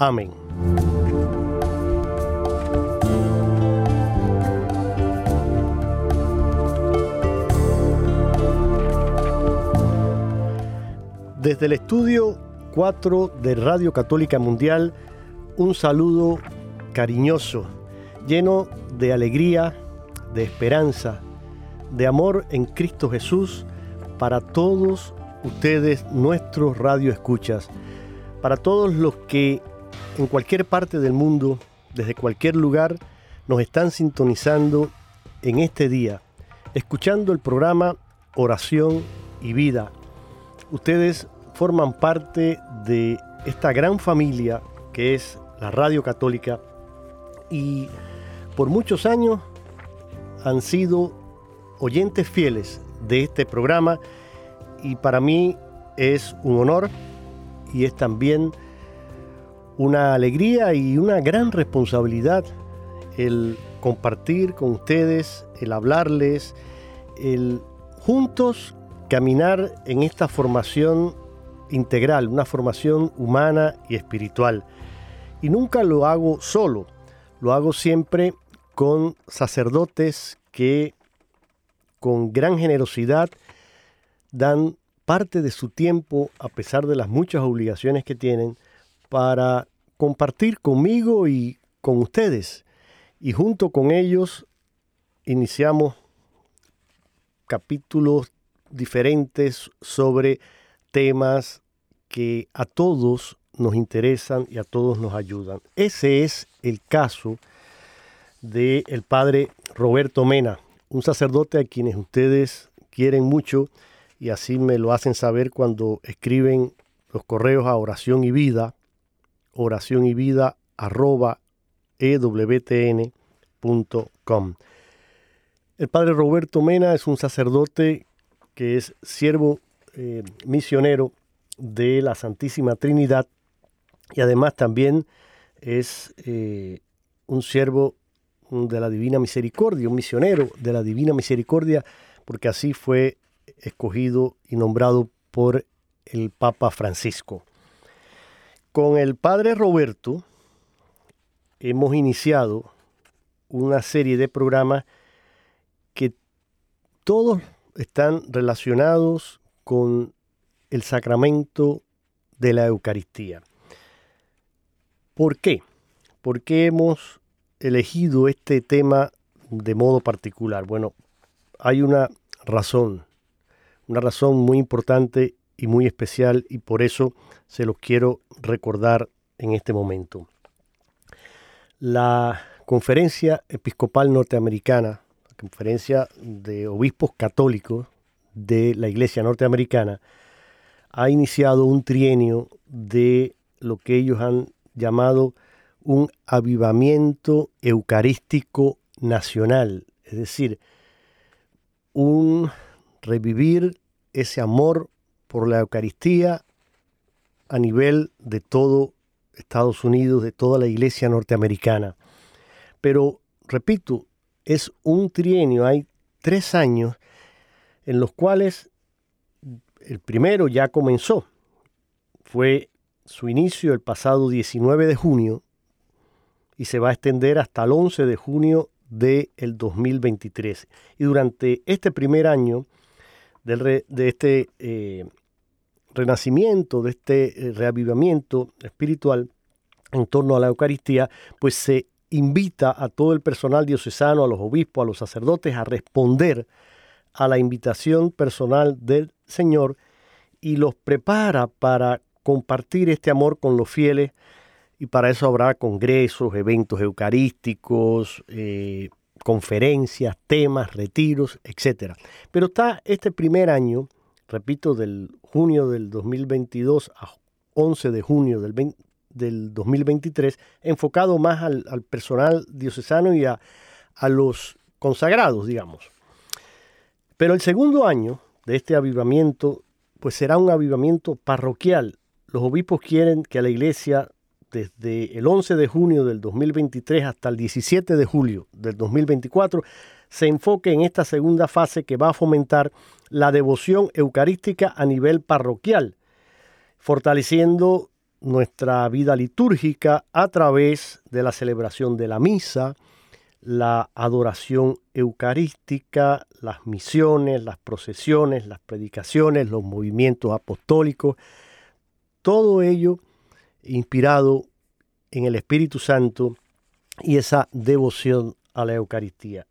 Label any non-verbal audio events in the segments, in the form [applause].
Amén. Desde el estudio 4 de Radio Católica Mundial, un saludo cariñoso, lleno de alegría, de esperanza, de amor en Cristo Jesús para todos ustedes, nuestros radioescuchas, para todos los que en cualquier parte del mundo, desde cualquier lugar, nos están sintonizando en este día, escuchando el programa Oración y Vida. Ustedes forman parte de esta gran familia que es la Radio Católica y por muchos años han sido oyentes fieles de este programa y para mí es un honor y es también una alegría y una gran responsabilidad el compartir con ustedes, el hablarles, el juntos caminar en esta formación integral, una formación humana y espiritual. Y nunca lo hago solo, lo hago siempre con sacerdotes que con gran generosidad dan parte de su tiempo, a pesar de las muchas obligaciones que tienen, para compartir conmigo y con ustedes. Y junto con ellos iniciamos capítulos diferentes sobre temas que a todos nos interesan y a todos nos ayudan. Ese es el caso del el padre Roberto Mena, un sacerdote a quienes ustedes quieren mucho y así me lo hacen saber cuando escriben los correos a oración y vida oración y vida. El padre Roberto Mena es un sacerdote que es siervo eh, misionero de la Santísima Trinidad y además también es eh, un siervo de la Divina Misericordia, un misionero de la Divina Misericordia, porque así fue escogido y nombrado por el Papa Francisco. Con el padre Roberto hemos iniciado una serie de programas que todos están relacionados con el sacramento de la Eucaristía. ¿Por qué? ¿Por qué hemos elegido este tema de modo particular? Bueno, hay una razón, una razón muy importante y muy especial y por eso se los quiero recordar en este momento. La Conferencia Episcopal Norteamericana, la Conferencia de Obispos Católicos de la Iglesia Norteamericana, ha iniciado un trienio de lo que ellos han llamado un avivamiento eucarístico nacional, es decir, un revivir ese amor por la Eucaristía a nivel de todo Estados Unidos, de toda la iglesia norteamericana. Pero, repito, es un trienio, hay tres años en los cuales el primero ya comenzó. Fue su inicio el pasado 19 de junio y se va a extender hasta el 11 de junio del 2023. Y durante este primer año de este eh, renacimiento, de este eh, reavivamiento espiritual en torno a la Eucaristía, pues se invita a todo el personal diocesano, a los obispos, a los sacerdotes a responder a la invitación personal del Señor y los prepara para compartir este amor con los fieles y para eso habrá congresos, eventos eucarísticos, eh, conferencias, temas, retiros, etc. Pero está este primer año, repito, del junio del 2022 a 11 de junio del, del 2023, enfocado más al, personal diocesano y a, a los consagrados, digamos. Pero el segundo año de este avivamiento, pues será un avivamiento parroquial. Los obispos quieren que a la iglesia desde el 11 de junio del 2023 hasta el 17 de julio del 2024, se enfoque en esta segunda fase que va a fomentar la devoción eucarística a nivel parroquial, fortaleciendo nuestra vida litúrgica a través de la celebración de la misa, la adoración eucarística, las misiones, las procesiones, las predicaciones, los movimientos apostólicos, todo ello inspirado en el Espíritu Santo y esa devoción a la Eucaristía.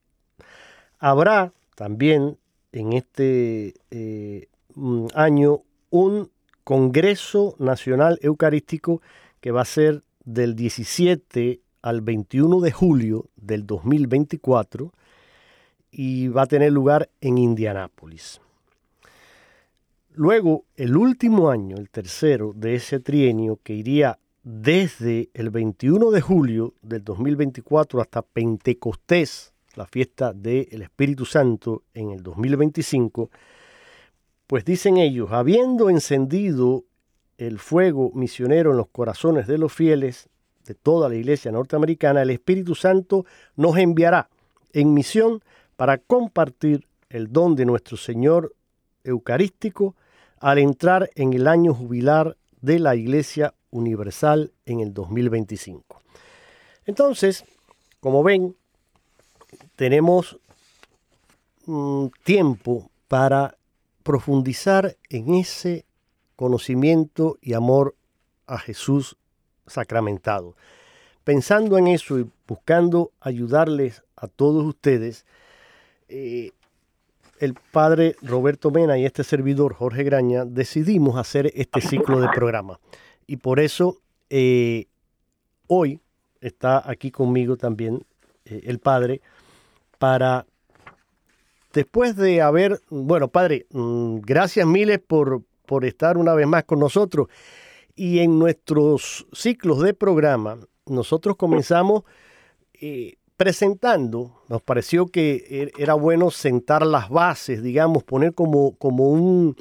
Habrá también en este eh, mm, año un Congreso Nacional Eucarístico que va a ser del 17 al 21 de julio del 2024 y va a tener lugar en Indianápolis. Luego, el último año, el tercero de ese trienio, que iría desde el 21 de julio del 2024 hasta Pentecostés, la fiesta del Espíritu Santo en el 2025, pues dicen ellos, habiendo encendido el fuego misionero en los corazones de los fieles de toda la iglesia norteamericana, el Espíritu Santo nos enviará en misión para compartir el don de nuestro Señor Eucarístico al entrar en el año jubilar de la Iglesia Universal en el 2025. Entonces, como ven, tenemos mm, tiempo para profundizar en ese conocimiento y amor a Jesús sacramentado. Pensando en eso y buscando ayudarles a todos ustedes, eh, el padre Roberto Mena y este servidor Jorge Graña decidimos hacer este ciclo de programa. Y por eso eh, hoy está aquí conmigo también eh, el padre para, después de haber, bueno, padre, mm, gracias miles por, por estar una vez más con nosotros. Y en nuestros ciclos de programa, nosotros comenzamos eh, presentando, nos pareció que er, era bueno sentar las bases, digamos, poner como, como un,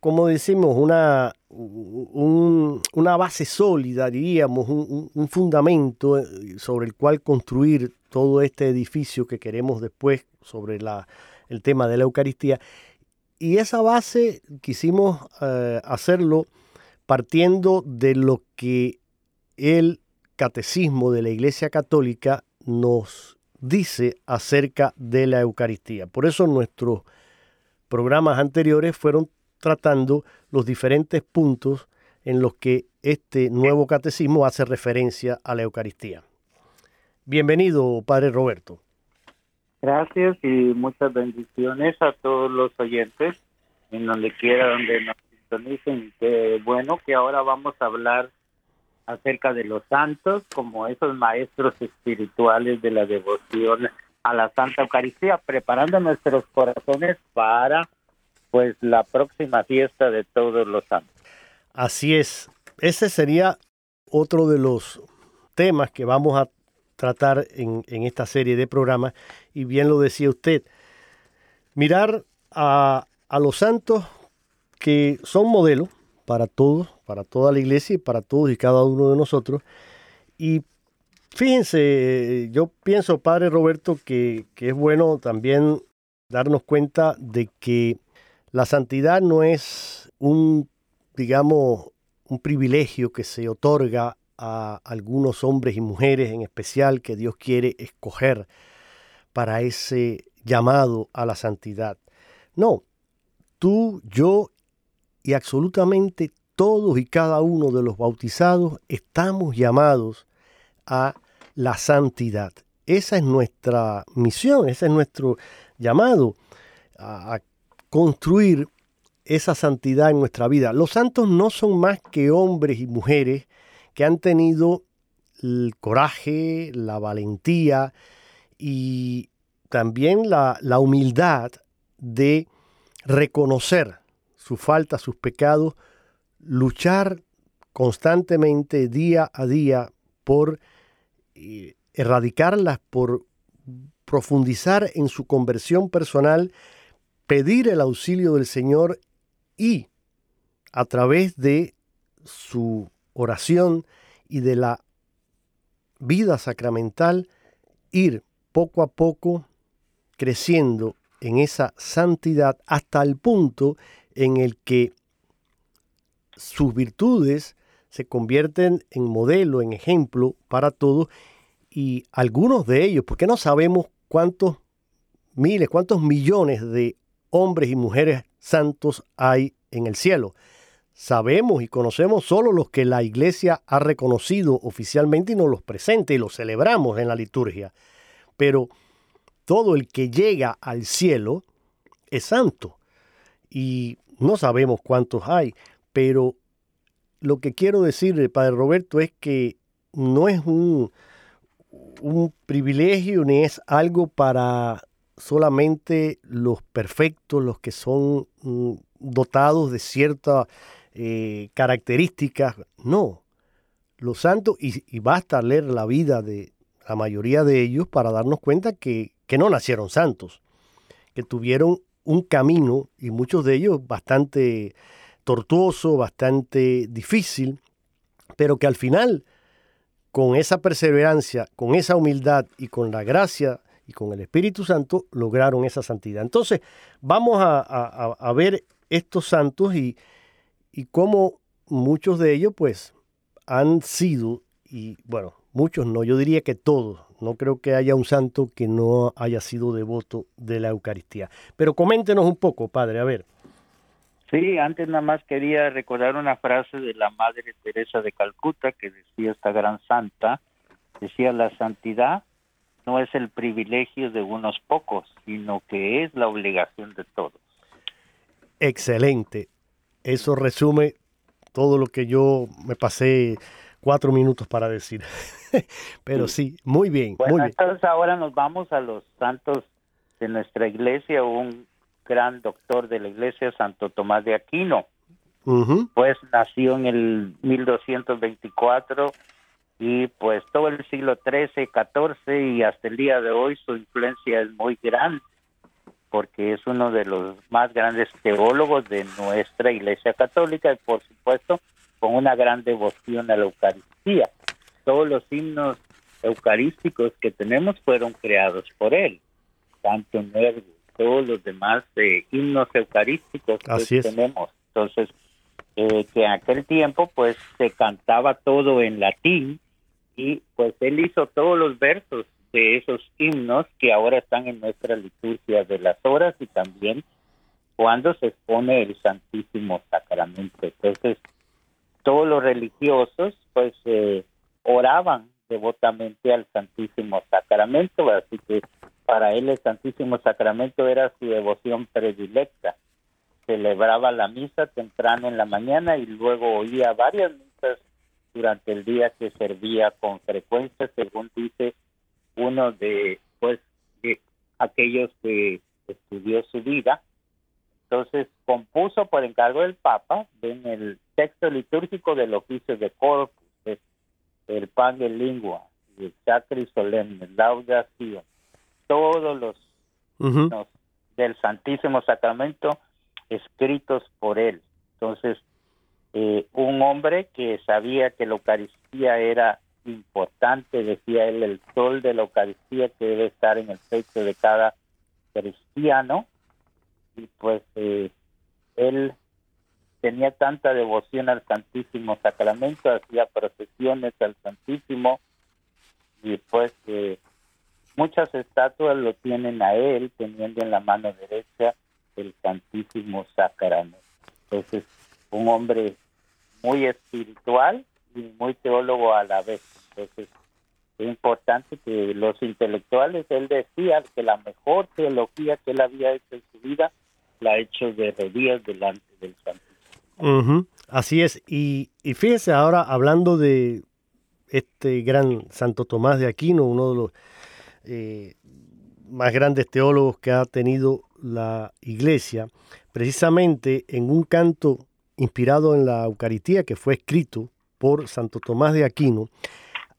como decimos, una, una base sólida, diríamos, un, fundamento eh, sobre el cual construir todo este edificio que queremos después sobre la, el tema de la Eucaristía. Y esa base quisimos eh, hacerlo partiendo de lo que el catecismo de la Iglesia Católica nos dice acerca de la Eucaristía. Por eso nuestros programas anteriores fueron tratando los diferentes puntos en los que este nuevo catecismo hace referencia a la Eucaristía. Bienvenido, Padre Roberto. Gracias y muchas bendiciones a todos los oyentes en donde quiera donde nos sintonicen. Qué bueno que ahora vamos a hablar acerca de los santos como esos maestros espirituales de la devoción a la Santa Eucaristía, preparando nuestros corazones para pues la próxima fiesta de todos los santos. Así es. Ese sería otro de los temas que vamos a tratar en, esta serie de programas. Y bien lo decía usted, mirar a, los santos que son modelos para todos, para toda la iglesia y para todos y cada uno de nosotros. Y fíjense, yo pienso, Padre Roberto, que es bueno también darnos cuenta de que la santidad no es un, digamos, un privilegio que se otorga a algunos hombres y mujeres en especial que Dios quiere escoger para ese llamado a la santidad. No, tú, yo y absolutamente todos y cada uno de los bautizados estamos llamados a la santidad. Esa es nuestra misión, ese es nuestro llamado a, construir esa santidad en nuestra vida. Los santos no son más que hombres y mujeres que han tenido el coraje, la valentía y también la, humildad de reconocer su falta, sus pecados, luchar constantemente, día a día, por eh, erradicarlas, por profundizar en su conversión personal, pedir el auxilio del Señor y a través de su oración y de la vida sacramental, ir poco a poco creciendo en esa santidad hasta el punto en el que sus virtudes se convierten en modelo, en ejemplo para todos y algunos de ellos, porque no sabemos cuántos miles, cuántos millones de hombres y mujeres santos hay en el cielo. Sabemos y conocemos solo los que la iglesia ha reconocido oficialmente y nos los presenta y los celebramos en la liturgia. Pero todo el que llega al cielo es santo. Y no sabemos cuántos hay, pero lo que quiero decirle, Padre Roberto, es que no es un, un privilegio ni es algo para solamente los perfectos, los que son mm, dotados de ciertas eh, características. No, los santos, y, basta leer la vida de la mayoría de ellos para darnos cuenta que, que no nacieron santos, que tuvieron un camino, y muchos de ellos bastante tortuoso, bastante difícil, pero que al final, con esa perseverancia, con esa humildad y con la gracia y con el Espíritu Santo, lograron esa santidad. Entonces, vamos a, ver estos santos y, y cómo muchos de ellos, pues, han sido, y bueno, muchos no, yo diría que todos, no creo que haya un santo que no haya sido devoto de la Eucaristía. Pero coméntenos un poco, padre, a ver. Sí, antes nada más quería recordar una frase de la Madre Teresa de Calcuta que decía esta gran santa, decía la santidad no es el privilegio de unos pocos, sino que es la obligación de todos. Excelente. Eso resume todo lo que yo me pasé cuatro minutos para decir. [laughs] Pero sí, muy bien. Bueno, muy bien. entonces ahora nos vamos a los santos de nuestra iglesia, un gran doctor de la iglesia, Santo Tomás de Aquino. Pues nació en el 1224 y pues todo el siglo XIII, XIV y hasta el día de hoy su influencia es muy grande porque es uno de los más grandes teólogos de nuestra iglesia católica y por supuesto con una gran devoción a la Eucaristía. Todos los himnos eucarísticos que tenemos fueron creados por él, tanto Nervo, todos los demás eh, himnos eucarísticos que tenemos. Entonces, eh, que en aquel tiempo pues se cantaba todo en latín y pues él hizo todos los versos de esos himnos que ahora están en nuestra liturgia de las horas y también cuando se expone el Santísimo Sacramento. Entonces, todos los religiosos pues eh, oraban devotamente al Santísimo Sacramento, así que para él el Santísimo Sacramento era su devoción predilecta. Celebraba la misa temprano en la mañana y luego oía varias misas durante el día que servía con frecuencia, según dice uno de pues de aquellos que estudió su vida entonces compuso por encargo del Papa en el texto litúrgico del oficio de Corpus, el pan de lengua, el sacri solemne, laudación, todos los, los del Santísimo Sacramento escritos por él. Entonces, eh, un hombre que sabía que la Eucaristía era importante, decía él, el sol de la Eucaristía que debe estar en el pecho de cada cristiano. Y pues eh, él tenía tanta devoción al Santísimo Sacramento, hacía procesiones al Santísimo y pues eh, muchas estatuas lo tienen a él teniendo en la mano derecha el Santísimo Sacramento. Entonces, un hombre muy espiritual y muy teólogo a la vez. Entonces, es importante que los intelectuales, él decía que la mejor teología que él había hecho en su vida la ha hecho de rodillas delante del Santísimo. Así es. Y, y fíjese ahora, hablando de este gran Santo Tomás de Aquino, uno de los eh, más grandes teólogos que ha tenido la iglesia, precisamente en un canto inspirado en la Eucaristía que fue escrito por Santo Tomás de Aquino.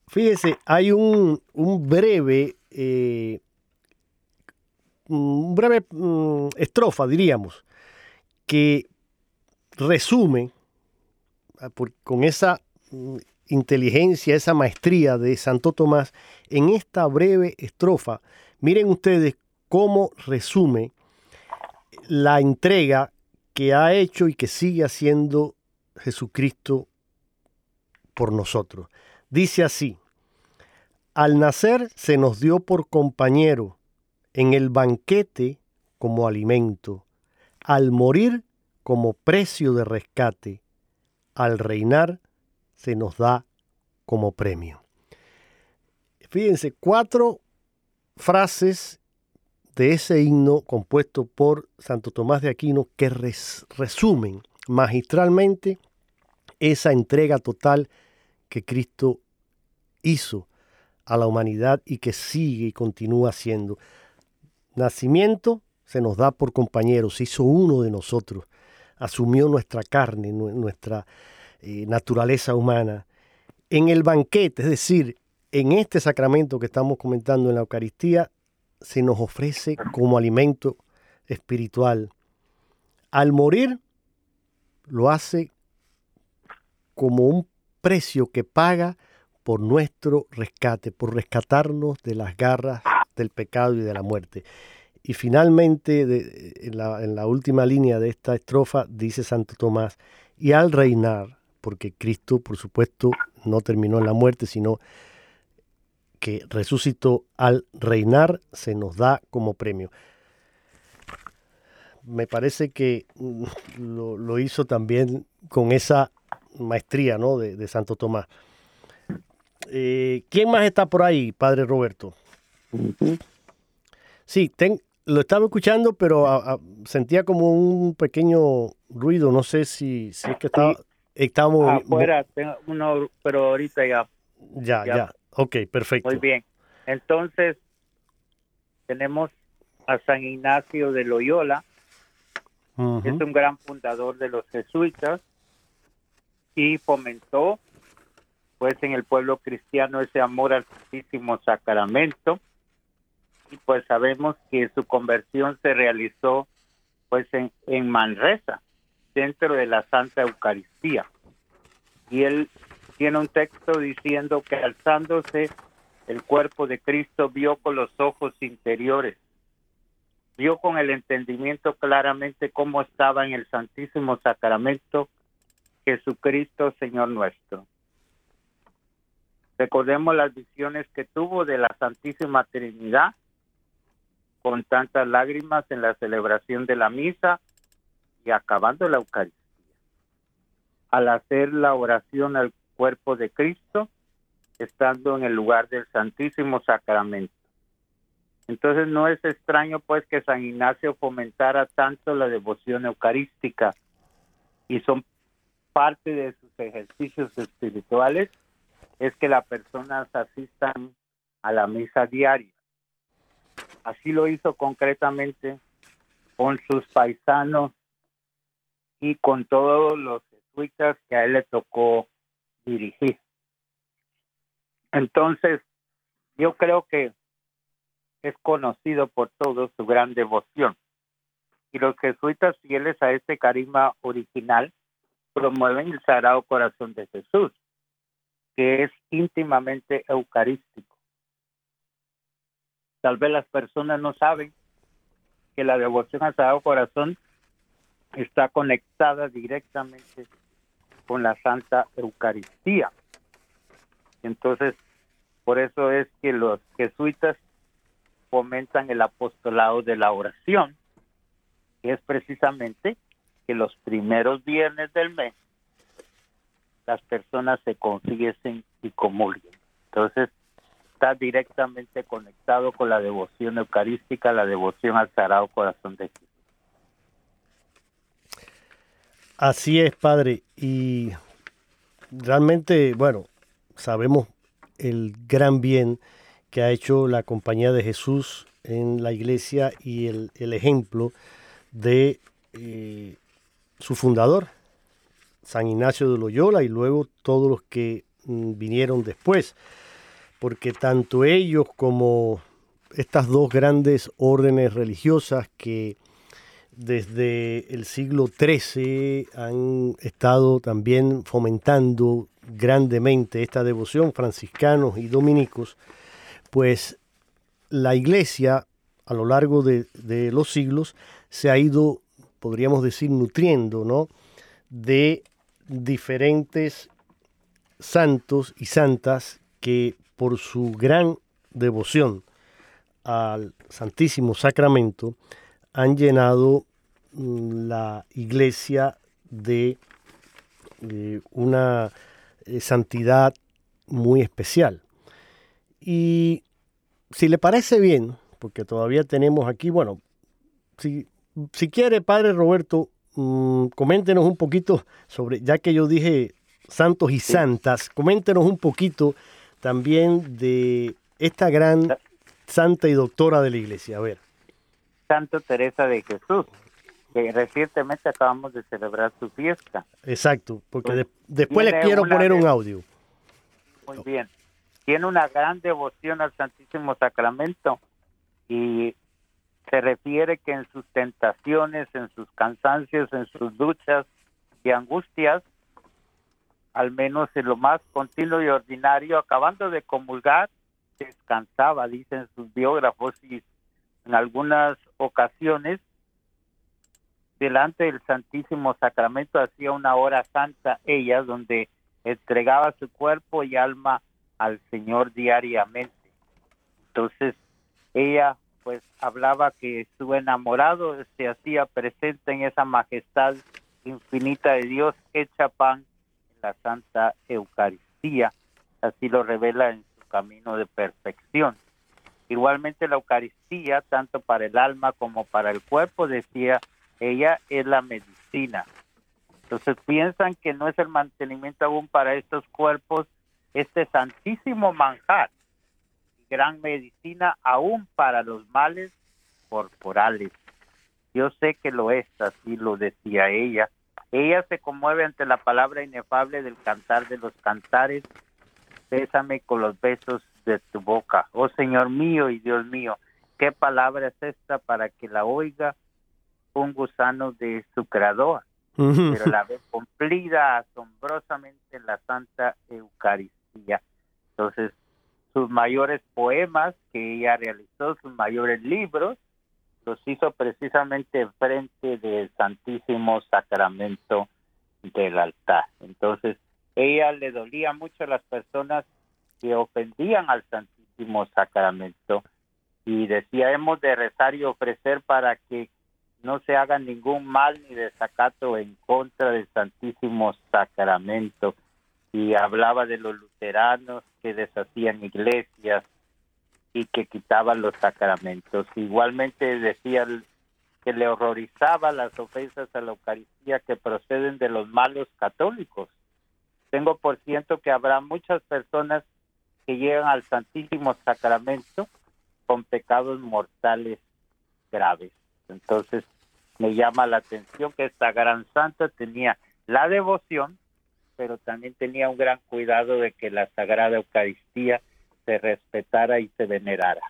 Fíjese, hay un, breve, eh, un breve mm, estrofa, diríamos, que resume ah, con esa mm, inteligencia, esa maestría de Santo Tomás en esta breve estrofa. Miren ustedes cómo resume la entrega que ha hecho y que sigue haciendo Jesucristo por nosotros. Dice así, al nacer se nos dio por compañero, en el banquete como alimento, al morir como precio de rescate, al reinar se nos da como premio. Fíjense, cuatro frases de ese himno compuesto por Santo Tomás de Aquino que resumen magistralmente esa entrega total que Cristo hizo a la humanidad y que sigue y continúa haciendo. Nacimiento se nos da por compañeros, se hizo uno de nosotros, asumió nuestra carne, nuestra eh, naturaleza humana. En el banquete, es decir, en este sacramento que estamos comentando en la Eucaristía, se nos ofrece como alimento espiritual. Al morir, lo hace como un precio que paga por nuestro rescate, por rescatarnos de las garras del pecado y de la muerte. Y finalmente, en, la, última línea de esta estrofa, dice Santo Tomás, y al reinar, porque Cristo, por supuesto, no terminó en la muerte, sino que resucitó al reinar, se nos da como premio. Me parece que mm, lo, hizo también con esa maestría ¿no? de, Santo Tomás. Eh, ¿Quién más está por ahí, Padre Roberto? Sí, lo estaba escuchando, pero sentía como un pequeño ruido. No sé si, si es que estaba, estábamos... Afuera, tengo uno, pero ahorita ya. Ya, ya. Ok, perfecto. Muy bien. Entonces, tenemos a San Ignacio de Loyola, que es un gran fundador de los jesuitas y fomentó pues en el pueblo cristiano ese amor al Santísimo Sacramento y pues sabemos que su conversión se realizó pues en, en Manresa, dentro de la Santa Eucaristía. Y él tiene un texto diciendo que alzándose el cuerpo de Cristo vio con los ojos interiores, vio con el entendimiento claramente cómo estaba en el Santísimo Sacramento Jesucristo Señor nuestro. Recordemos las visiones que tuvo de la Santísima Trinidad con tantas lágrimas en la celebración de la misa y acabando la Eucaristía. Al hacer la oración al cuerpo de Cristo, estando en el lugar del Santísimo Sacramento. Entonces no es extraño pues que San Ignacio fomentara tanto la devoción eucarística y son parte de sus ejercicios espirituales es que las personas asistan a la misa diaria. Así lo hizo concretamente con sus paisanos y con todos los jesuitas que a él le tocó dirigir. Entonces, yo creo que es conocido por todos su gran devoción. Y los jesuitas fieles a este carisma original promueven el Sagrado Corazón de Jesús, que es íntimamente eucarístico. Tal vez las personas no saben que la devoción al Sagrado Corazón está conectada directamente con la Santa Eucaristía. Entonces, por eso es que los jesuitas fomentan el apostolado de la oración, que es precisamente que los primeros viernes del mes las personas se confiesen y comulguen. Entonces, está directamente conectado con la devoción eucarística, la devoción al Sagrado Corazón de Jesús. Así es, Padre. Y realmente, bueno, sabemos el gran bien que ha hecho la Compañía de Jesús en la iglesia y el, ejemplo de eh, su fundador, San Ignacio de Loyola, y luego todos los que mm, vinieron después, porque tanto ellos como estas dos grandes órdenes religiosas que desde el siglo XIII han estado también fomentando grandemente esta devoción, franciscanos y dominicos, pues la iglesia a lo largo de, los siglos se ha ido, podríamos decir, nutriendo ¿no? de diferentes santos y santas que por su gran devoción al Santísimo Sacramento han llenado mm, la iglesia de eh, una eh, santidad muy especial. Y si le parece bien, porque todavía tenemos aquí, bueno, si, si quiere, Padre Roberto, mm, coméntenos un poquito sobre, ya que yo dije santos y santas, coméntenos un poquito también de esta gran santa y doctora de la iglesia. A ver. Santo Teresa de Jesús, que recientemente acabamos de celebrar su fiesta. Exacto, porque pues, después les quiero poner un audio. Muy bien. Tiene una gran devoción al Santísimo Sacramento y se refiere que en sus tentaciones, en sus cansancios, en sus luchas y angustias, al menos en lo más continuo y ordinario, acabando de comulgar, descansaba, dicen sus biógrafos, y en algunas ocasiones delante del Santísimo Sacramento hacía una hora santa ella donde entregaba su cuerpo y alma al Señor diariamente. Entonces ella pues hablaba que su enamorado se hacía presente en esa majestad infinita de Dios hecha pan en la Santa Eucaristía. Así lo revela en su camino de perfección. Igualmente la Eucaristía, tanto para el alma como para el cuerpo, decía, ella es la medicina. Entonces piensan que no es el mantenimiento aún para estos cuerpos, este santísimo manjar, gran medicina aún para los males corporales. Yo sé que lo es, así lo decía ella. Ella se conmueve ante la palabra inefable del cantar de los cantares. Bésame con los besos de tu boca. Oh Señor mío y Dios mío, ¿qué palabra es esta para que la oiga un gusano de su creador? Pero la ve cumplida asombrosamente en la Santa Eucaristía. Entonces, sus mayores poemas que ella realizó, sus mayores libros, los hizo precisamente frente del Santísimo Sacramento del altar. Entonces, ella le dolía mucho a las personas que ofendían al Santísimo Sacramento y decía, hemos de rezar y ofrecer para que no se haga ningún mal ni desacato en contra del Santísimo Sacramento. Y hablaba de los luteranos que deshacían iglesias y que quitaban los sacramentos. Igualmente decía que le horrorizaba las ofensas a la Eucaristía que proceden de los malos católicos. Tengo por ciento que habrá muchas personas llegan al Santísimo Sacramento con pecados mortales graves. Entonces, me llama la atención que esta gran santa tenía la devoción, pero también tenía un gran cuidado de que la Sagrada Eucaristía se respetara y se venerara.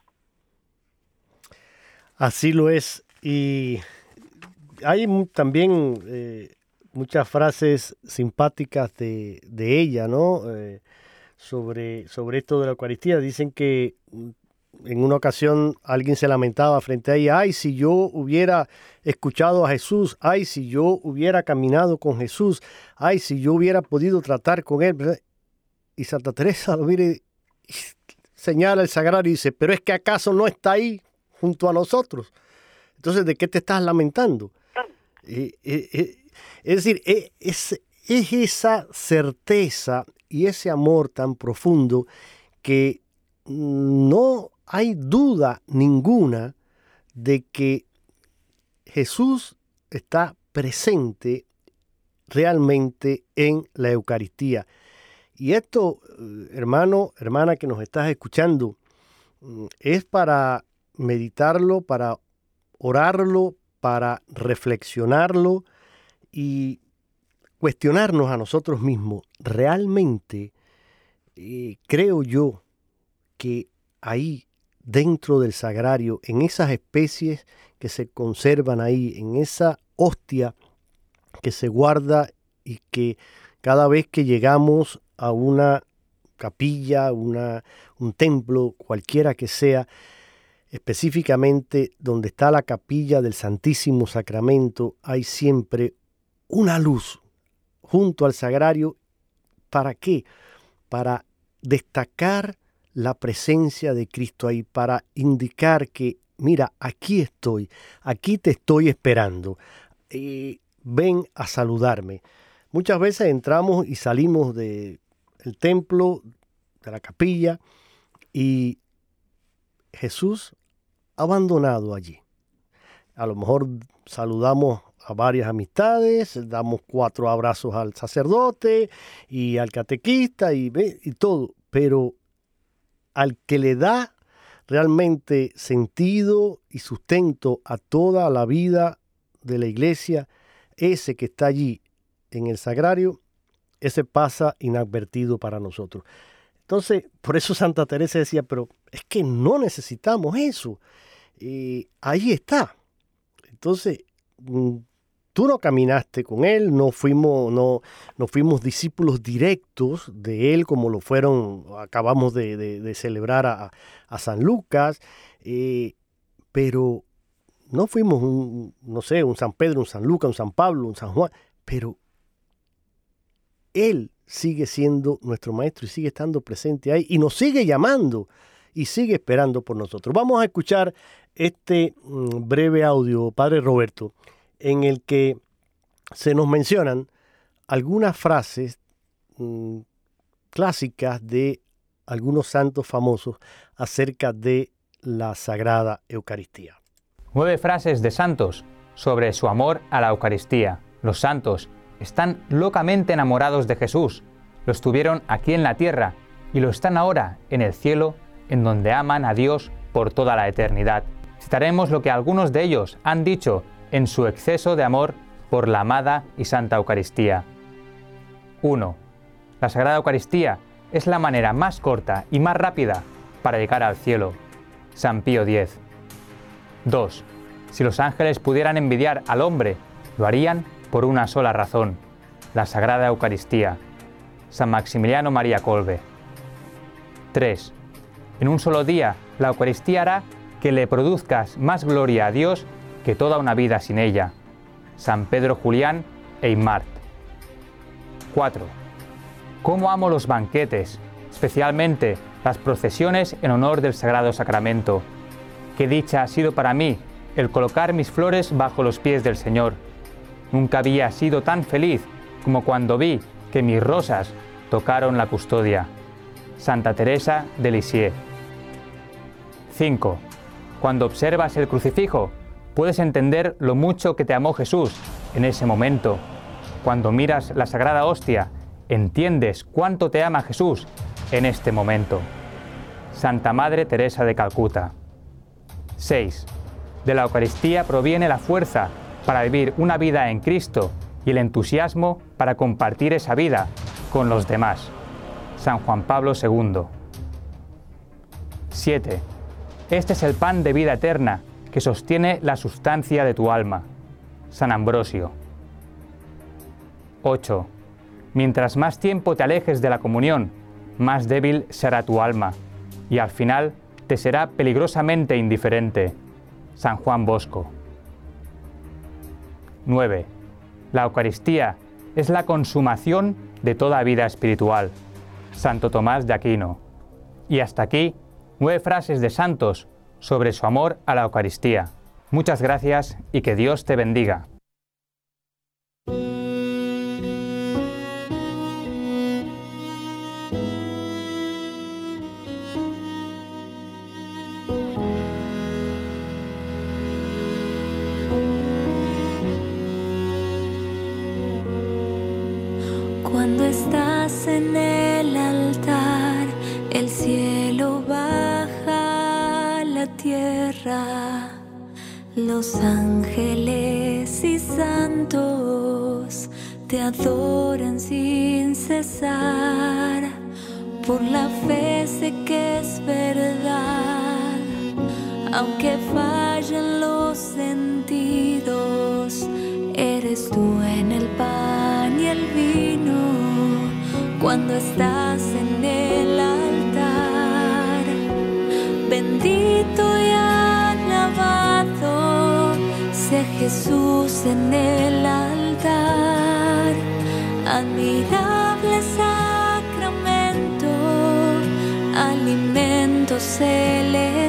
Así lo es. Y hay también, eh, muchas frases simpáticas de, ella, ¿no? Eh, sobre, sobre esto de la Eucaristía. Dicen que mm, en una ocasión alguien se lamentaba frente a ella, ay, si yo hubiera escuchado a Jesús, ay, si yo hubiera caminado con Jesús, ay, si yo hubiera podido tratar con él. Y Santa Teresa lo [laughs] mire [laughs] señala el sagrario y dice, pero es que acaso no está ahí junto a nosotros. Entonces, ¿de qué te estás lamentando? Eh, eh, eh, es decir, es, es esa certeza y ese amor tan profundo que no hay duda ninguna de que Jesús está presente realmente en la Eucaristía. Y esto, eh, hermano, hermana que nos estás escuchando, mm, es para meditarlo, para orarlo, para reflexionarlo y cuestionarnos a nosotros mismos. Realmente eh, creo yo que ahí dentro del sagrario, en esas especies que se conservan ahí, en esa hostia que se guarda y que cada vez que llegamos a una capilla, una, un templo, cualquiera que sea, específicamente donde está la capilla del Santísimo Sacramento, hay siempre una luz junto al sagrario. ¿Para qué? Para destacar la presencia de Cristo ahí, para indicar que, mira, aquí estoy, aquí te estoy esperando, ven a saludarme. Muchas veces entramos y salimos de, el templo, de la capilla, y Jesús abandonado allí. A lo mejor saludamos varias amistades, damos cuatro abrazos al sacerdote y al catequista y, todo, pero al que le da realmente sentido y sustento a toda la vida de la iglesia, ese que está allí en el sagrario, ese pasa inadvertido para nosotros. Entonces, por eso Santa Teresa decía, pero es que no necesitamos eso. y ahí está. Entonces, mm, tú no caminaste con él, no fuimos, no, no fuimos discípulos directos de él como lo fueron, acabamos de, celebrar a, San Lucas, eh, pero no fuimos un, no sé, un San Pedro, un San Lucas, un San Pablo, un San Juan, pero él sigue siendo nuestro maestro y sigue estando presente ahí y nos sigue llamando y sigue esperando por nosotros. Vamos a escuchar este mm, breve audio, Padre Roberto, en el que se nos mencionan algunas frases mm, clásicas de algunos santos famosos acerca de la Sagrada Eucaristía. Nueve frases de santos sobre su amor a la Eucaristía. Los santos están locamente enamorados de Jesús. Lo estuvieron aquí en la tierra y lo están ahora en el cielo, en donde aman a Dios por toda la eternidad. Citaremos lo que algunos de ellos han dicho en su exceso de amor por la amada y santa Eucaristía. 1. La Sagrada Eucaristía es la manera más corta y más rápida para llegar al cielo. San Pío X. 2. Si los ángeles pudieran envidiar al hombre, lo harían por una sola razón, la Sagrada Eucaristía. San Maximiliano María Colbe. 3. En un solo día, la Eucaristía hará que le produzcas más gloria a Dios que toda una vida sin ella. San Pedro Julián e Mart. 4. ¿Cómo amo los banquetes, especialmente las procesiones en honor del Sagrado Sacramento? Qué dicha ha sido para mí el colocar mis flores bajo los pies del Señor. Nunca había sido tan feliz como cuando vi que mis rosas tocaron la custodia. Santa Teresa de Lisieux. 5. Cuando observas el crucifijo, puedes entender lo mucho que te amó Jesús en ese momento. Cuando miras la sagrada hostia, entiendes cuánto te ama Jesús en este momento. Santa Madre Teresa de Calcuta. 6. De la Eucaristía proviene la fuerza para vivir una vida en Cristo y el entusiasmo para compartir esa vida con los demás. San Juan Pablo II. 7. Este es el pan de vida eterna que sostiene la sustancia de tu alma. San Ambrosio. 8. Mientras más tiempo te alejes de la comunión, más débil será tu alma, y al final te será peligrosamente indiferente. San Juan Bosco. 9. La Eucaristía es la consumación de toda vida espiritual. Santo Tomás de Aquino. Y hasta aquí, nueve frases de santos sobre su amor a la Eucaristía. Muchas gracias y que Dios te bendiga. Tierra. Los ángeles y santos te adoran sin cesar. Por la fe sé que es verdad, aunque fallen los sentidos, eres tú en el pan y el vino cuando estás Jesús en el altar. Admirable sacramento, alimento celestial.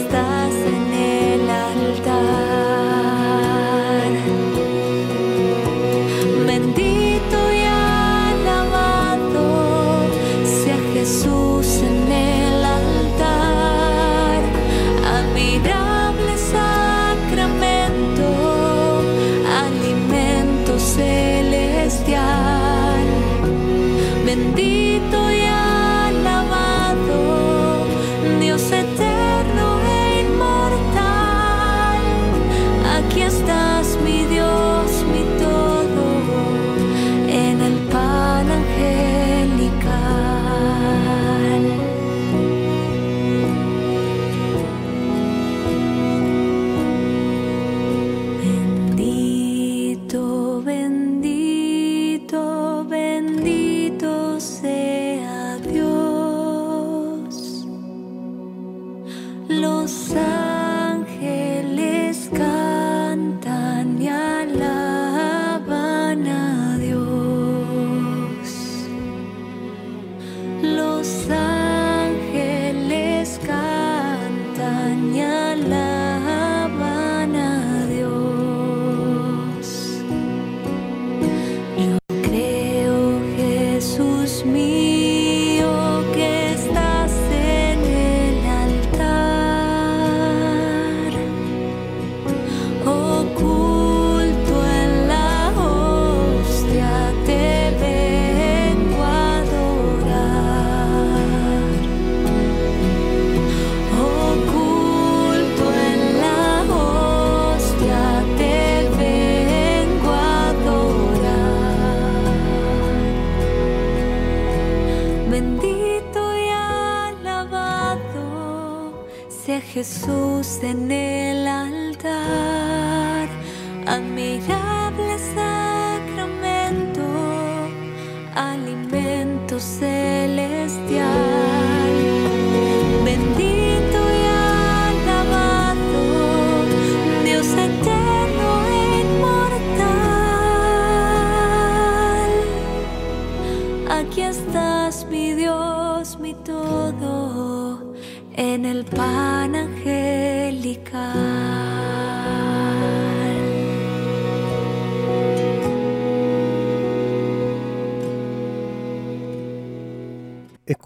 Estás En el altar. Admirable sacramento, alimento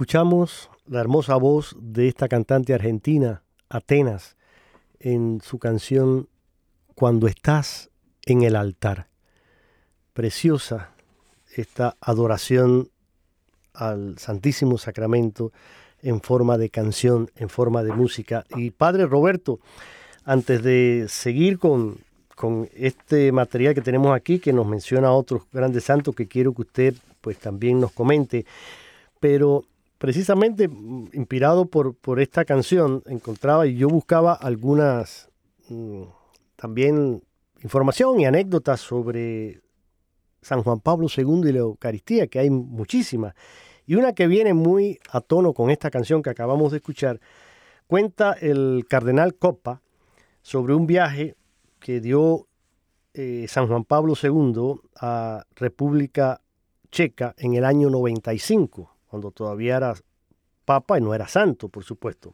Escuchamos la hermosa voz de esta cantante argentina, Atenas, en su canción Cuando estás en el altar. Preciosa esta adoración al Santísimo Sacramento en forma de canción, en forma de música. Y Padre Roberto, antes de seguir con, con este material que tenemos aquí, que nos menciona a otros grandes santos que quiero que usted pues también nos comente, pero precisamente mm, inspirado por, por esta canción, encontraba y yo buscaba algunas mm, también información y anécdotas sobre San Juan Pablo II y la Eucaristía, que hay muchísimas. Y una que viene muy a tono con esta canción que acabamos de escuchar, cuenta el cardenal Coppa sobre un viaje que dio eh, San Juan Pablo II a República Checa en el año 95 cuando todavía era papa y no era santo, por supuesto.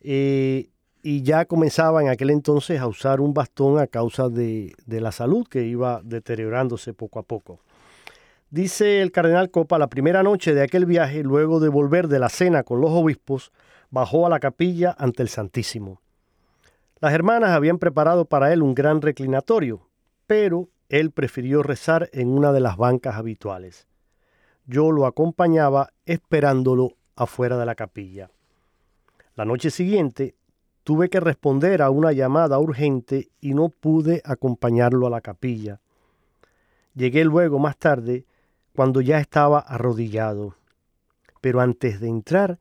Eh, y ya comenzaba en aquel entonces a usar un bastón a causa de, de, la salud que iba deteriorándose poco a poco. Dice el cardenal Copa, la primera noche de aquel viaje, luego de volver de la cena con los obispos, bajó a la capilla ante el Santísimo. Las hermanas habían preparado para él un gran reclinatorio, pero él prefirió rezar en una de las bancas habituales yo lo acompañaba esperándolo afuera de la capilla. La noche siguiente tuve que responder a una llamada urgente y no pude acompañarlo a la capilla. Llegué luego más tarde cuando ya estaba arrodillado. Pero antes de entrar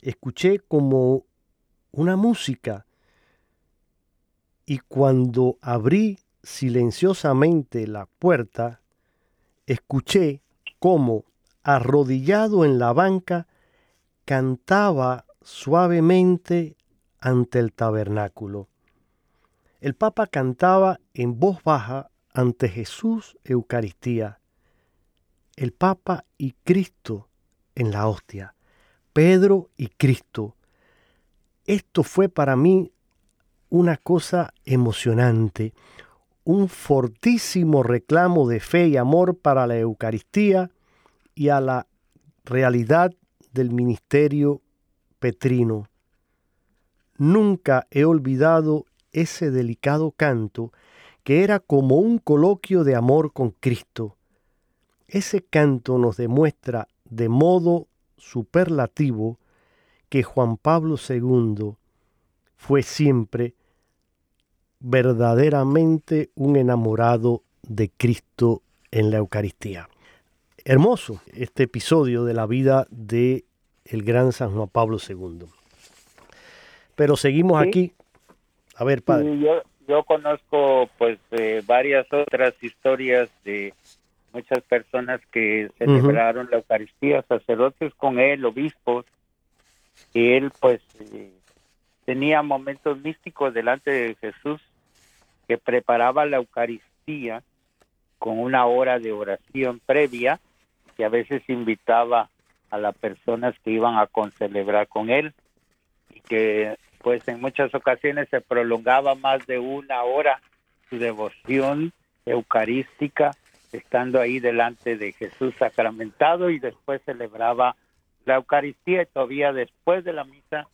escuché como una música y cuando abrí silenciosamente la puerta, escuché cómo arrodillado en la banca, cantaba suavemente ante el tabernáculo. El Papa cantaba en voz baja ante Jesús Eucaristía. El Papa y Cristo en la hostia. Pedro y Cristo. Esto fue para mí una cosa emocionante, un fortísimo reclamo de fe y amor para la Eucaristía y a la realidad del ministerio petrino. Nunca he olvidado ese delicado canto que era como un coloquio de amor con Cristo. Ese canto nos demuestra de modo superlativo que Juan Pablo II fue siempre verdaderamente un enamorado de Cristo en la Eucaristía hermoso este episodio de la vida de el gran San Juan Pablo II. Pero seguimos aquí. A ver, padre. yo, yo conozco pues varias otras historias de muchas personas que celebraron la Eucaristía, sacerdotes con él, obispos, y él pues eh, tenía momentos místicos delante de Jesús que preparaba la Eucaristía con una hora de oración previa que a veces invitaba a las personas que iban a concelebrar con él y que pues en muchas ocasiones se prolongaba más de una hora su devoción eucarística estando ahí delante de Jesús sacramentado y después celebraba la Eucaristía y todavía después de la misa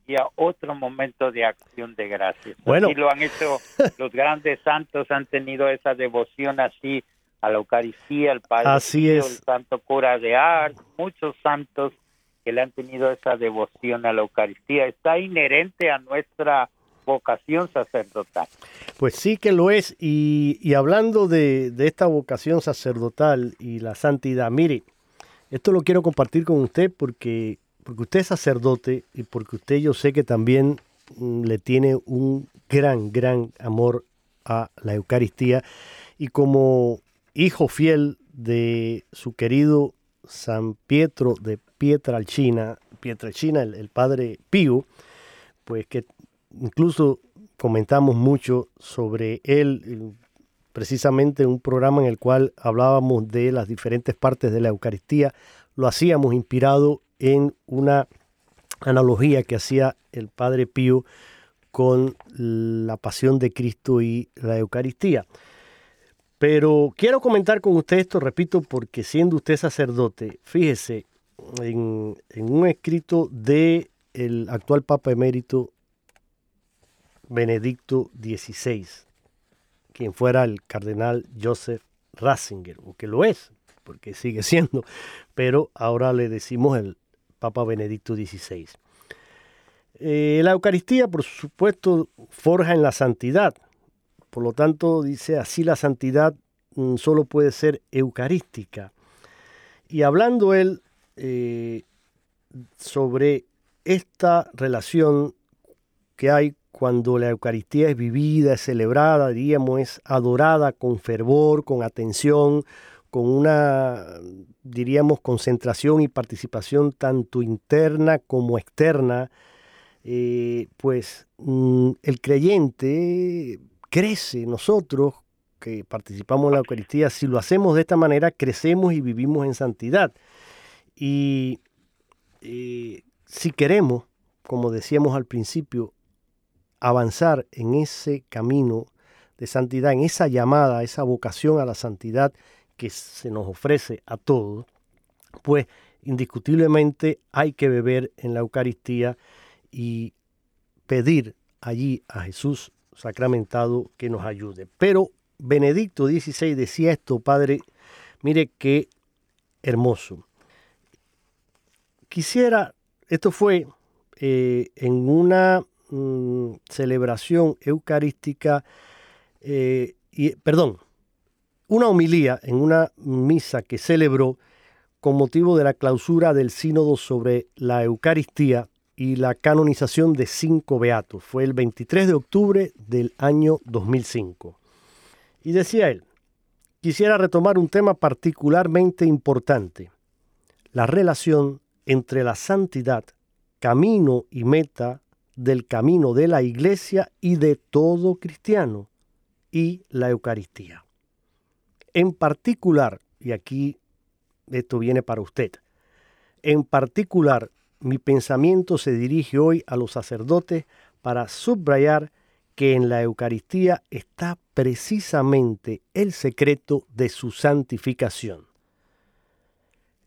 seguía otro momento de acción de gracias. Bueno. Así lo han hecho los grandes santos, han tenido esa devoción así a la Eucaristía, al Padre Así es. el Santo Cura de Ars, muchos santos que le han tenido esa devoción a la Eucaristía. Está inherente a nuestra vocación sacerdotal. Pues sí que lo es. Y, y hablando de, de, esta vocación sacerdotal y la santidad, mire, esto lo quiero compartir con usted porque, porque usted es sacerdote y porque usted yo sé que también mm, le tiene un gran, gran amor a la Eucaristía. Y como hijo fiel de su querido San Pietro de Pietralcina, Pietralcina, el, el padre Pío, pues que incluso comentamos mucho sobre él, precisamente un programa en el cual hablábamos de las diferentes partes de la Eucaristía, lo hacíamos inspirado en una analogía que hacía el Padre Pío con la pasión de Cristo y la Eucaristía. Pero quiero comentar con usted esto, repito, porque siendo usted sacerdote, fíjese en, un escrito de el actual Papa emérito Benedicto XVI, quien fuera el cardenal Joseph Ratzinger, o que lo es, porque sigue siendo, pero ahora le decimos el Papa Benedicto XVI. Eh, la Eucaristía, por supuesto, forja en la santidad. Por lo tanto, dice así la santidad mm, solo puede ser eucarística. Y hablando él eh, sobre esta relación que hay cuando la Eucaristía es vivida, es celebrada, diríamos, es adorada con fervor, con atención, con una, diríamos, concentración y participación tanto interna como externa, eh, pues mm, el creyente crece, nosotros que participamos en la Eucaristía, si lo hacemos de esta manera, crecemos y vivimos en santidad. Y eh, si queremos, como decíamos al principio, avanzar en ese camino de santidad, en esa llamada, esa vocación a la santidad que se nos ofrece a todos, pues indiscutiblemente hay que beber en la Eucaristía y pedir allí a Jesús sacramentado que nos ayude. Pero Benedicto XVI decía esto, Padre, mire qué hermoso. Quisiera, esto fue eh, en una mm, celebración eucarística, eh, y, perdón, una homilía en una misa que celebró con motivo de la clausura del sínodo sobre la Eucaristía y la canonización de cinco beatos. Fue el 23 de octubre del año 2005. Y decía él, quisiera retomar un tema particularmente importante, la relación entre la santidad, camino y meta del camino de la iglesia y de todo cristiano, y la Eucaristía. En particular, y aquí esto viene para usted, en particular mi pensamiento se dirige hoy a los sacerdotes para subrayar que en la Eucaristía está precisamente el secreto de su santificación.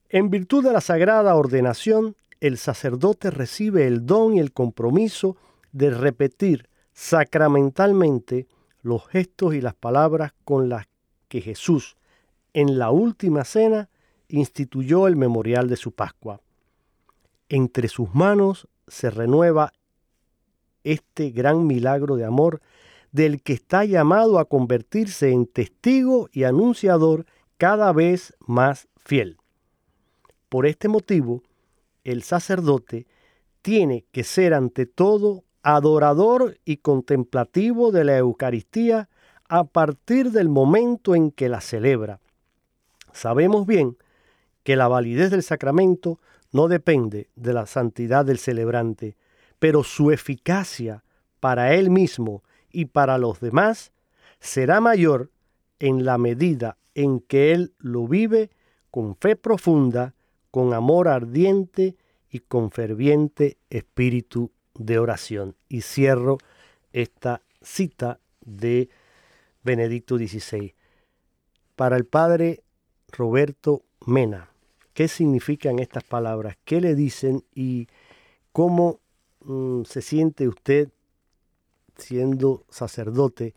En virtud de la sagrada ordenación, el sacerdote recibe el don y el compromiso de repetir sacramentalmente los gestos y las palabras con las que Jesús, en la última cena, instituyó el memorial de su Pascua entre sus manos se renueva este gran milagro de amor del que está llamado a convertirse en testigo y anunciador cada vez más fiel. Por este motivo, el sacerdote tiene que ser ante todo adorador y contemplativo de la Eucaristía a partir del momento en que la celebra. Sabemos bien que la validez del sacramento no depende de la santidad del celebrante, pero su eficacia para él mismo y para los demás será mayor en la medida en que él lo vive con fe profunda, con amor ardiente y con ferviente espíritu de oración. Y cierro esta cita de Benedicto XVI. Para el padre Roberto Mena, qué significan estas palabras, qué le dicen y cómo mm, se siente usted siendo sacerdote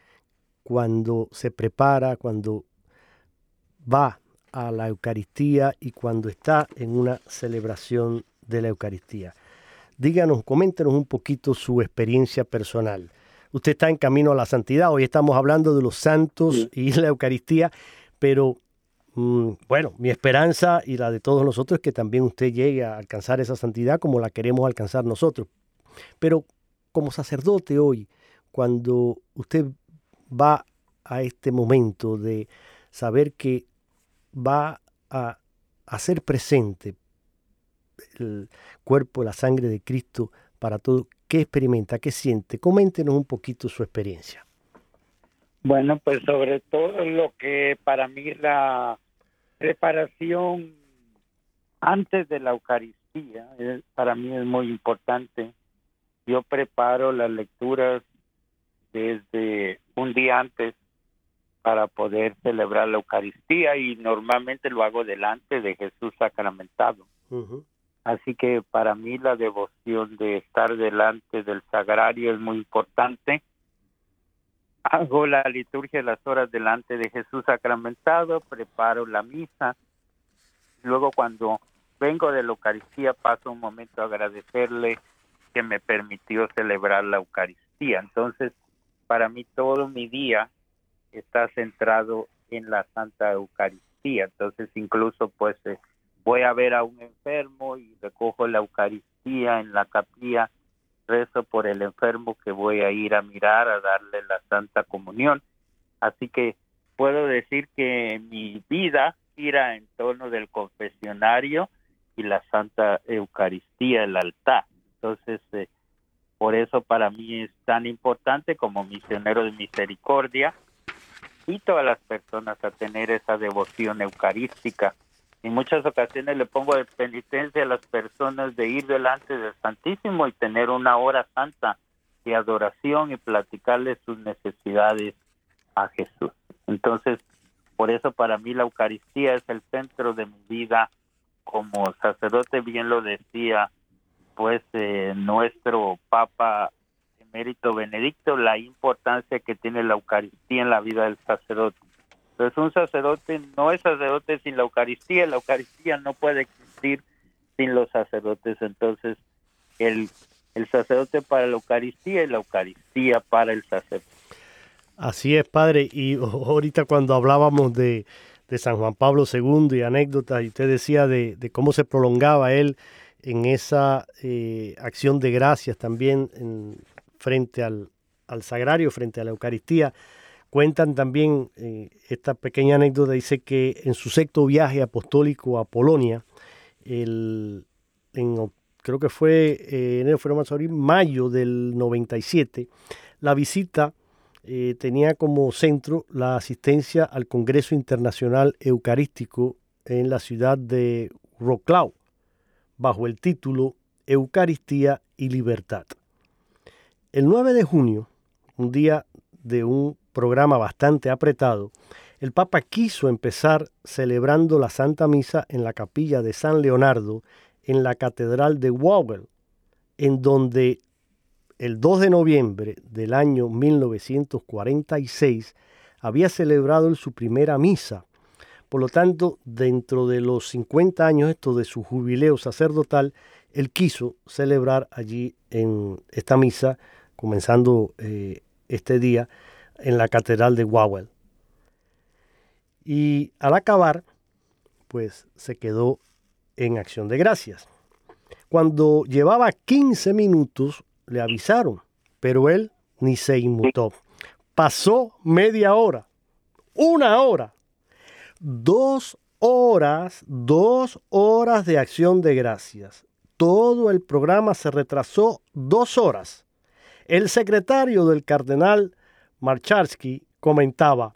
cuando se prepara, cuando va a la Eucaristía y cuando está en una celebración de la Eucaristía. Díganos, coméntenos un poquito su experiencia personal. Usted está en camino a la santidad, hoy estamos hablando de los santos y la Eucaristía, pero bueno, mi esperanza y la de todos nosotros es que también usted llegue a alcanzar esa santidad como la queremos alcanzar nosotros. Pero como sacerdote hoy, cuando usted va a este momento de saber que va a hacer presente el cuerpo, la sangre de Cristo para todo, ¿qué experimenta? ¿Qué siente? Coméntenos un poquito su experiencia. Bueno, pues sobre todo lo que para mí la preparación antes de la Eucaristía Eucaristía. para mí es muy importante. Yo preparo las lecturas desde un día antes para poder celebrar la Eucaristía y normalmente lo hago delante de Jesús sacramentado. Así que para mí la devoción de estar delante del sagrario es muy importante. Hago la liturgia de las horas delante de Jesús sacramentado, preparo la misa. Luego cuando vengo de la Eucaristía paso un momento a agradecerle que me permitió celebrar la Eucaristía. Entonces, para mí todo mi día está centrado en la Santa Eucaristía. Entonces, incluso pues eh, voy a ver a un enfermo y recojo la Eucaristía en la capilla, rezo por el enfermo que voy a ir a mirar, a darle la Santa Comunión. Así que puedo decir que mi vida gira en torno del confesionario y la Santa Eucaristía, el altar. Entonces, eh, por eso para mí es tan importante como misionero de misericordia y todas las personas a tener esa devoción eucarística en muchas ocasiones le pongo de penitencia a las personas de ir delante del Santísimo y tener una hora santa de adoración y platicarle sus necesidades a Jesús. Entonces, por eso para mí la Eucaristía es el centro de mi vida como sacerdote, bien lo decía pues eh, nuestro Papa Emérito Benedicto, la importancia que tiene la Eucaristía en la vida del sacerdote. Entonces un sacerdote no es sacerdote sin la Eucaristía, la Eucaristía no puede existir sin los sacerdotes, entonces el, el sacerdote para la Eucaristía y la Eucaristía para el sacerdote. Así es, padre, y ahorita cuando hablábamos de, de San Juan Pablo II y anécdotas, y usted decía de, de cómo se prolongaba él en esa eh, acción de gracias también en, frente al, al sagrario, frente a la Eucaristía, Cuentan también, eh, esta pequeña anécdota dice que en su sexto viaje apostólico a Polonia, el, creo que fue eh, enero, febrero, mayo del 97, la visita eh, tenía como centro la asistencia al Congreso Internacional Eucarístico en la ciudad de Wrocław, bajo el título Eucaristía y Libertad. El 9 de junio, un día de un programa bastante apretado, el Papa quiso empezar celebrando la Santa Misa en la capilla de San Leonardo en la Catedral de Wawel, en donde el 2 de noviembre del año 1946 había celebrado su primera misa. Por lo tanto, dentro de los 50 años esto de su jubileo sacerdotal, él quiso celebrar allí en esta misa, comenzando eh, este día, en la catedral de Wawel. Y al acabar, pues se quedó en acción de gracias. Cuando llevaba 15 minutos, le avisaron, pero él ni se inmutó. Pasó media hora, una hora, dos horas, dos horas de acción de gracias. Todo el programa se retrasó dos horas. El secretario del cardenal Marcharsky comentaba,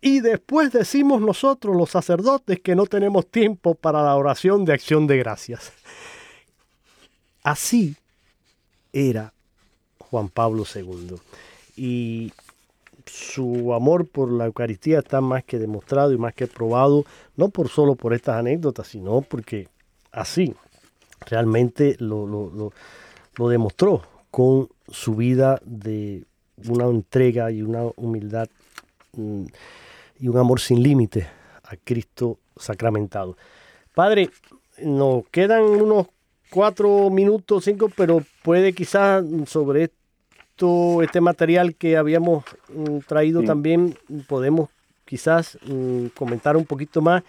y después decimos nosotros los sacerdotes que no tenemos tiempo para la oración de acción de gracias. Así era Juan Pablo II. Y su amor por la Eucaristía está más que demostrado y más que probado, no por solo por estas anécdotas, sino porque así realmente lo, lo demostró con su vida de una entrega y una humildad mm, y un amor sin límite a Cristo sacramentado. Padre, nos quedan unos cuatro minutos, cinco, pero puede quizás sobre esto, este material que habíamos mm, traído también, podemos quizás mm, comentar un poquito más.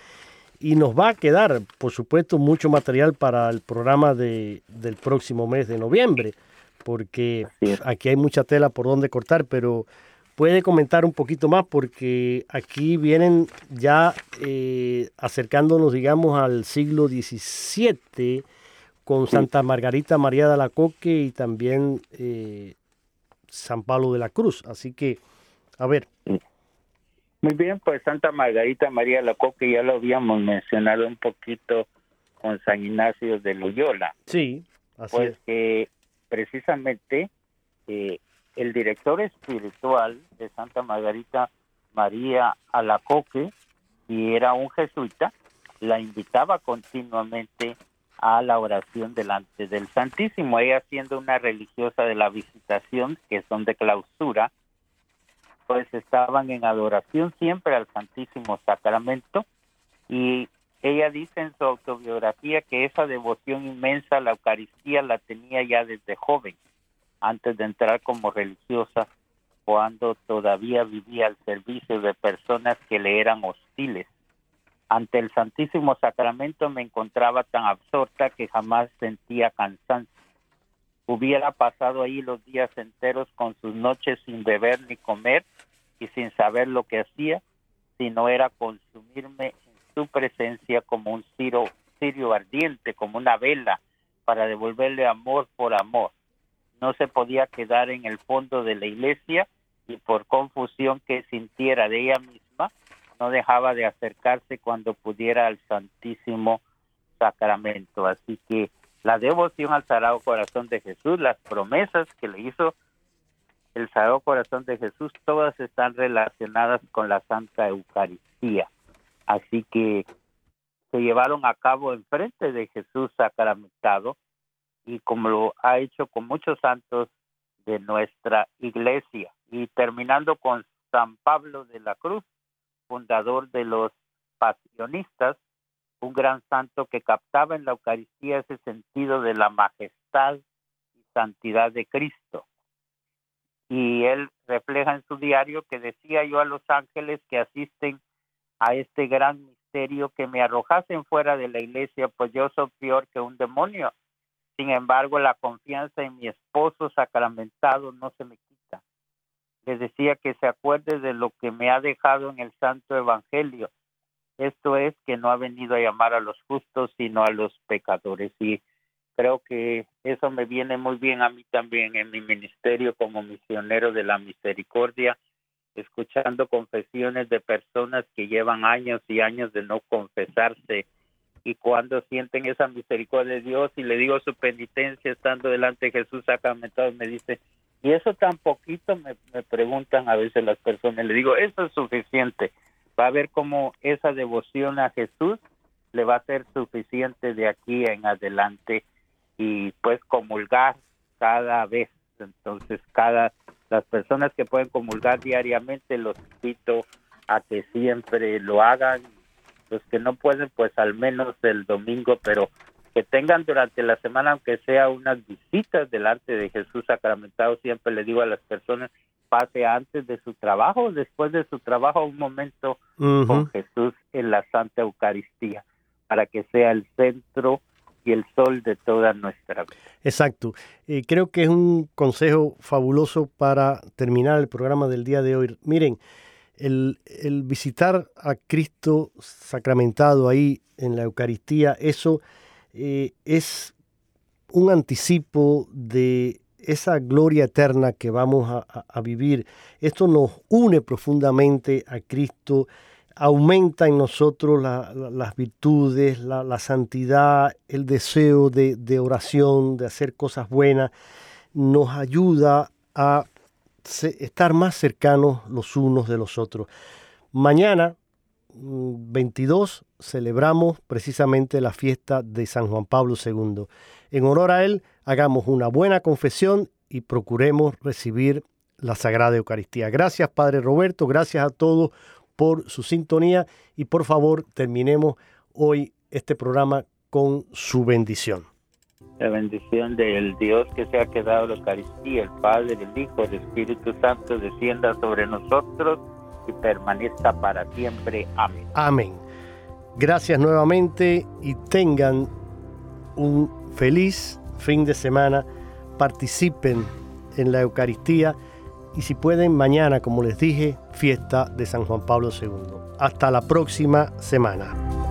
Y nos va a quedar, por supuesto, mucho material para el programa de, del próximo mes de noviembre porque aquí hay mucha tela por donde cortar, pero puede comentar un poquito más porque aquí vienen ya eh, acercándonos, digamos, al siglo XVII con Santa Margarita María de la Coque y también eh, San Pablo de la Cruz. Así que, a ver. Muy bien, pues Santa Margarita María de la Coque ya lo habíamos mencionado un poquito con San Ignacio de Loyola. Sí, así pues es. que precisamente eh, el director espiritual de Santa Margarita María Alacoque, y era un jesuita, la invitaba continuamente a la oración delante del Santísimo. Ella siendo una religiosa de la visitación, que son de clausura, pues estaban en adoración siempre al Santísimo Sacramento y ella dice en su autobiografía que esa devoción inmensa a la Eucaristía la tenía ya desde joven, antes de entrar como religiosa, cuando todavía vivía al servicio de personas que le eran hostiles. Ante el Santísimo Sacramento me encontraba tan absorta que jamás sentía cansancio. Hubiera pasado ahí los días enteros con sus noches sin beber ni comer y sin saber lo que hacía, si no era consumirme su presencia como un cirio, cirio ardiente, como una vela, para devolverle amor por amor. No se podía quedar en el fondo de la iglesia y por confusión que sintiera de ella misma, no dejaba de acercarse cuando pudiera al Santísimo Sacramento. Así que la devoción al Sagrado Corazón de Jesús, las promesas que le hizo el Sagrado Corazón de Jesús, todas están relacionadas con la Santa Eucaristía. Así que se llevaron a cabo en frente de Jesús sacramentado y como lo ha hecho con muchos santos de nuestra iglesia. Y terminando con San Pablo de la Cruz, fundador de los pasionistas, un gran santo que captaba en la Eucaristía ese sentido de la majestad y santidad de Cristo. Y él refleja en su diario que decía yo a los ángeles que asisten a este gran misterio que me arrojasen fuera de la iglesia, pues yo soy peor que un demonio. Sin embargo, la confianza en mi esposo sacramentado no se me quita. Les decía que se acuerde de lo que me ha dejado en el Santo Evangelio. Esto es que no ha venido a llamar a los justos, sino a los pecadores. Y creo que eso me viene muy bien a mí también en mi ministerio como misionero de la misericordia, escuchando confesiones de personas que llevan años y años de no confesarse y cuando sienten esa misericordia de Dios y le digo su penitencia estando delante de Jesús sacramentado, me dice, y eso tan poquito me, me preguntan a veces las personas, le digo, eso es suficiente, va a ver cómo esa devoción a Jesús le va a ser suficiente de aquí en adelante y pues comulgar cada vez, entonces cada las personas que pueden comulgar diariamente los invito a que siempre lo hagan los que no pueden, pues al menos el domingo, pero que tengan durante la semana, aunque sea unas visitas delante de Jesús sacramentado, siempre le digo a las personas, pase antes de su trabajo, después de su trabajo, un momento uh -huh. con Jesús en la Santa Eucaristía, para que sea el centro y el sol de toda nuestra vida. Exacto. Eh, creo que es un consejo fabuloso para terminar el programa del día de hoy. Miren, el, visitar a Cristo sacramentado ahí en la Eucaristía, eso eh, es un anticipo de esa gloria eterna que vamos a, vivir. Esto nos une profundamente a Cristo, aumenta en nosotros la, la, las virtudes, la, santidad, el deseo de, de oración, de hacer cosas buenas, nos ayuda a estar más cercanos los unos de los otros. Mañana, 22, celebramos precisamente la fiesta de San Juan Pablo II. En honor a él, hagamos una buena confesión y procuremos recibir la Sagrada Eucaristía. Gracias, Padre Roberto, gracias a todos por su sintonía y por favor terminemos hoy este programa con su bendición la bendición del Dios que se ha quedado la Eucaristía, el Padre, el Hijo, el Espíritu Santo, descienda sobre nosotros y permanezca para siempre. Amén. Amén. Gracias nuevamente y tengan un feliz fin de semana. Participen en la Eucaristía y si pueden, mañana, como les dije, fiesta de San Juan Pablo II. Hasta la próxima semana.